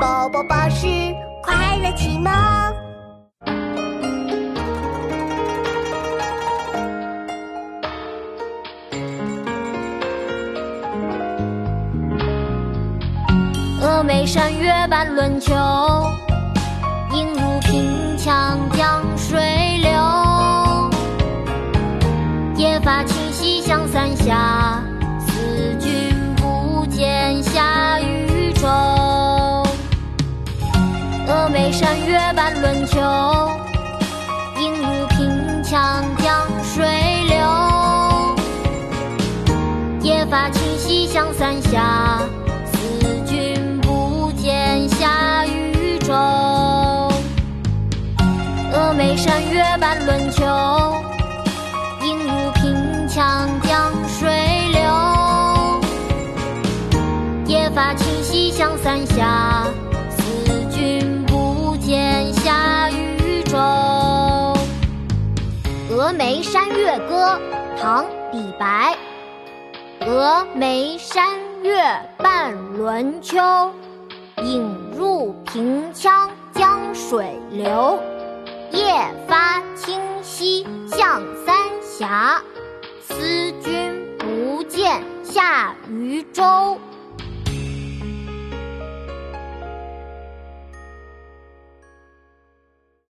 宝宝巴士快乐启蒙。峨眉山月半轮秋，影入平羌江水流。夜发清溪向三峡，山月半轮秋，影入平羌江水流。夜发清溪向三峡。思君不见下渝州峨眉山月半轮秋，影入平羌江水流。夜发清溪向三峡，峨眉山月歌》唐·李白。峨眉山月半轮秋，影入平羌江水流。夜发清溪向三峡，思君不见下渝州。